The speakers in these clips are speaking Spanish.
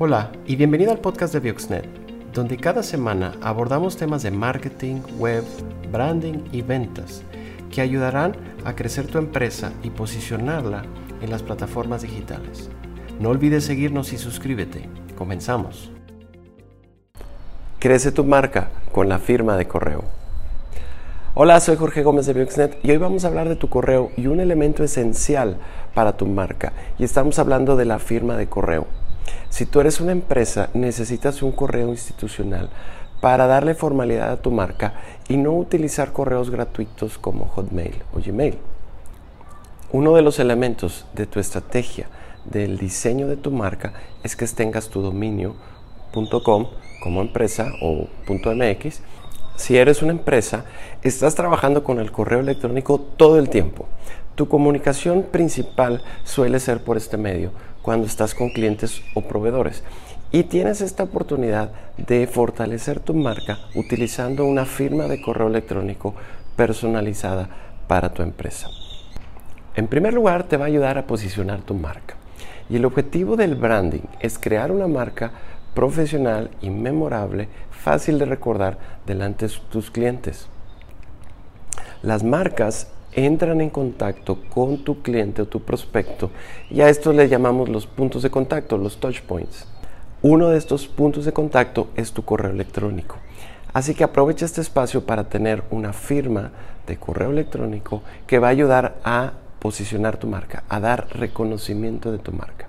Hola y bienvenido al podcast de Bioxnet, donde cada semana abordamos temas de marketing, web, branding y ventas que ayudarán a crecer tu empresa y posicionarla en las plataformas digitales. No olvides seguirnos y suscríbete. Comenzamos. Crece tu marca con la firma de correo. Hola, soy Jorge Gómez de Bioxnet y hoy vamos a hablar de tu correo y un elemento esencial para tu marca. Y estamos hablando de la firma de correo. Si tú eres una empresa, necesitas un correo institucional para darle formalidad a tu marca y no utilizar correos gratuitos como Hotmail o Gmail. Uno de los elementos de tu estrategia del diseño de tu marca es que tengas tu dominio.com como empresa o .mx. Si eres una empresa, estás trabajando con el correo electrónico todo el tiempo. Tu comunicación principal suele ser por este medio cuando estás con clientes o proveedores. Y tienes esta oportunidad de fortalecer tu marca utilizando una firma de correo electrónico personalizada para tu empresa. En primer lugar, te va a ayudar a posicionar tu marca. Y el objetivo del branding es crear una marca profesional y memorable, fácil de recordar delante de tus clientes. Las marcas entran en contacto con tu cliente o tu prospecto y a esto le llamamos los puntos de contacto, los touch points. Uno de estos puntos de contacto es tu correo electrónico. Así que aprovecha este espacio para tener una firma de correo electrónico que va a ayudar a posicionar tu marca, a dar reconocimiento de tu marca.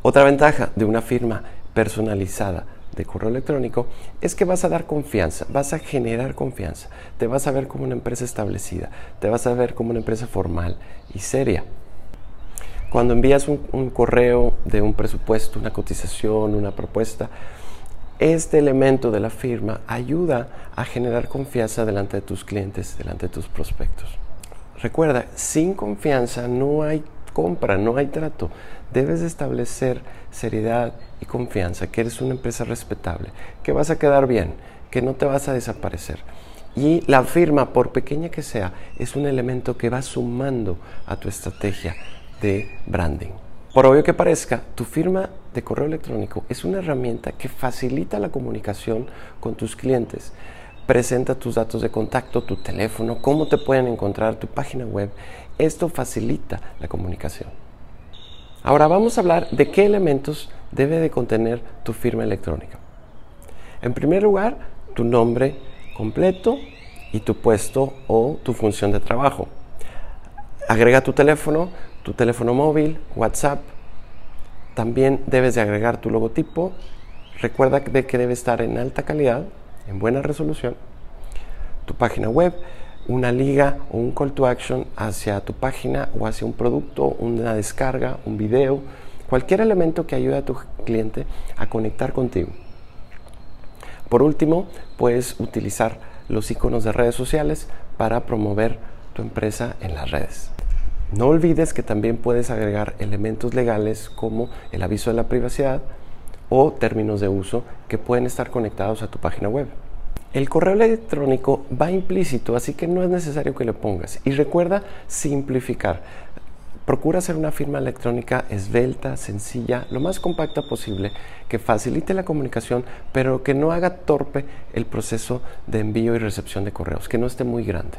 Otra ventaja de una firma personalizada de correo electrónico es que vas a dar confianza, vas a generar confianza, te vas a ver como una empresa establecida, te vas a ver como una empresa formal y seria. Cuando envías un, correo de un presupuesto, una cotización, una propuesta, este elemento de la firma ayuda a generar confianza delante de tus clientes, delante de tus prospectos. Recuerda, sin confianza no hay compra, no hay trato. Debes establecer seriedad y confianza, que eres una empresa respetable, que vas a quedar bien, que no te vas a desaparecer. Y la firma, por pequeña que sea, es un elemento que va sumando a tu estrategia de branding. Por obvio que parezca, tu firma de correo electrónico es una herramienta que facilita la comunicación con tus clientes. Presenta tus datos de contacto, tu teléfono, cómo te pueden encontrar, tu página web esto facilita la comunicación. Ahora vamos a hablar de qué elementos debe de contener tu firma electrónica. En primer lugar, tu nombre completo y tu puesto o tu función de trabajo. Agrega tu teléfono, tu teléfono móvil, WhatsApp. También debes de agregar tu logotipo. Recuerda que debe estar en alta calidad, en buena resolución. Tu página web, una liga o un call to action hacia tu página o hacia un producto, una descarga, un video, cualquier elemento que ayude a tu cliente a conectar contigo. Por último, puedes utilizar los iconos de redes sociales para promover tu empresa en las redes. No olvides que también puedes agregar elementos legales como el aviso de la privacidad o términos de uso que pueden estar conectados a tu página web. El correo electrónico va implícito, así que no es necesario que lo pongas. Y recuerda simplificar. Procura hacer una firma electrónica esbelta, sencilla, lo más compacta posible, que facilite la comunicación, pero que no haga torpe el proceso de envío y recepción de correos, que no esté muy grande.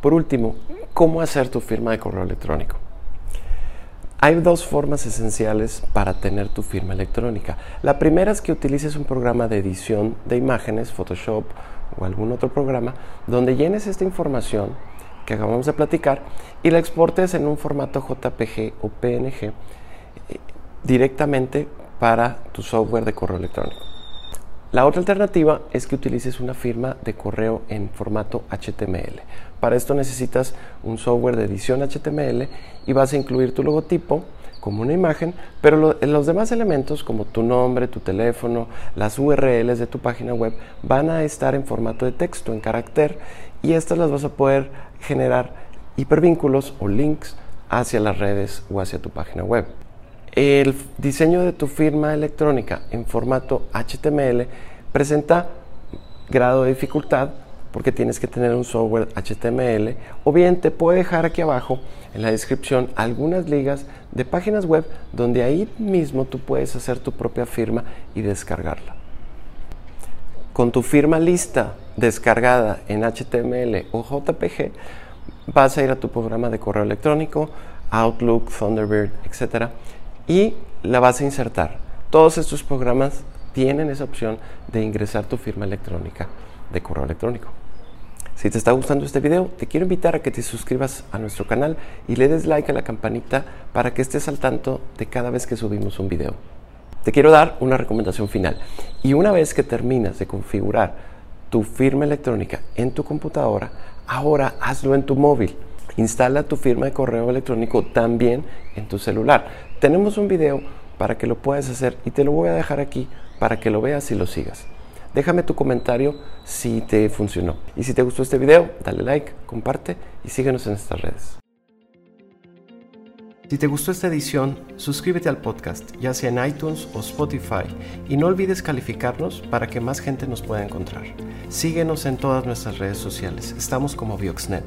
Por último, ¿cómo hacer tu firma de correo electrónico? Hay dos formas esenciales para tener tu firma electrónica. La primera es que utilices un programa de edición de imágenes, Photoshop o algún otro programa, donde llenes esta información que acabamos de platicar y la exportes en un formato JPG o PNG eh, directamente para tu software de correo electrónico. La otra alternativa es que utilices una firma de correo en formato HTML. Para esto necesitas un software de edición HTML y vas a incluir tu logotipo como una imagen, pero los demás elementos como tu nombre, tu teléfono, las URLs de tu página web van a estar en formato de texto, en carácter, y estas las vas a poder generar hipervínculos o links hacia las redes o hacia tu página web. El diseño de tu firma electrónica en formato HTML presenta grado de dificultad porque tienes que tener un software HTML o bien te puedo dejar aquí abajo en la descripción algunas ligas de páginas web donde ahí mismo tú puedes hacer tu propia firma y descargarla. Con tu firma lista descargada en HTML o JPG, vas a ir a tu programa de correo electrónico, Outlook, Thunderbird, etc. Y la vas a insertar. Todos estos programas tienen esa opción de ingresar tu firma electrónica de correo electrónico. Si te está gustando este video, te quiero invitar a que te suscribas a nuestro canal y le des like a la campanita para que estés al tanto de cada vez que subimos un video. Te quiero dar una recomendación final. Y una vez que terminas de configurar tu firma electrónica en tu computadora, ahora hazlo en tu móvil. Instala tu firma de correo electrónico también en tu celular. Tenemos un video para que lo puedas hacer y te lo voy a dejar aquí para que lo veas y lo sigas. Déjame tu comentario si te funcionó. Y si te gustó este video, dale like, comparte y síguenos en estas redes. Si te gustó esta edición, suscríbete al podcast, ya sea en iTunes o Spotify, y no olvides calificarnos para que más gente nos pueda encontrar. Síguenos en todas nuestras redes sociales, estamos como Bioxnet.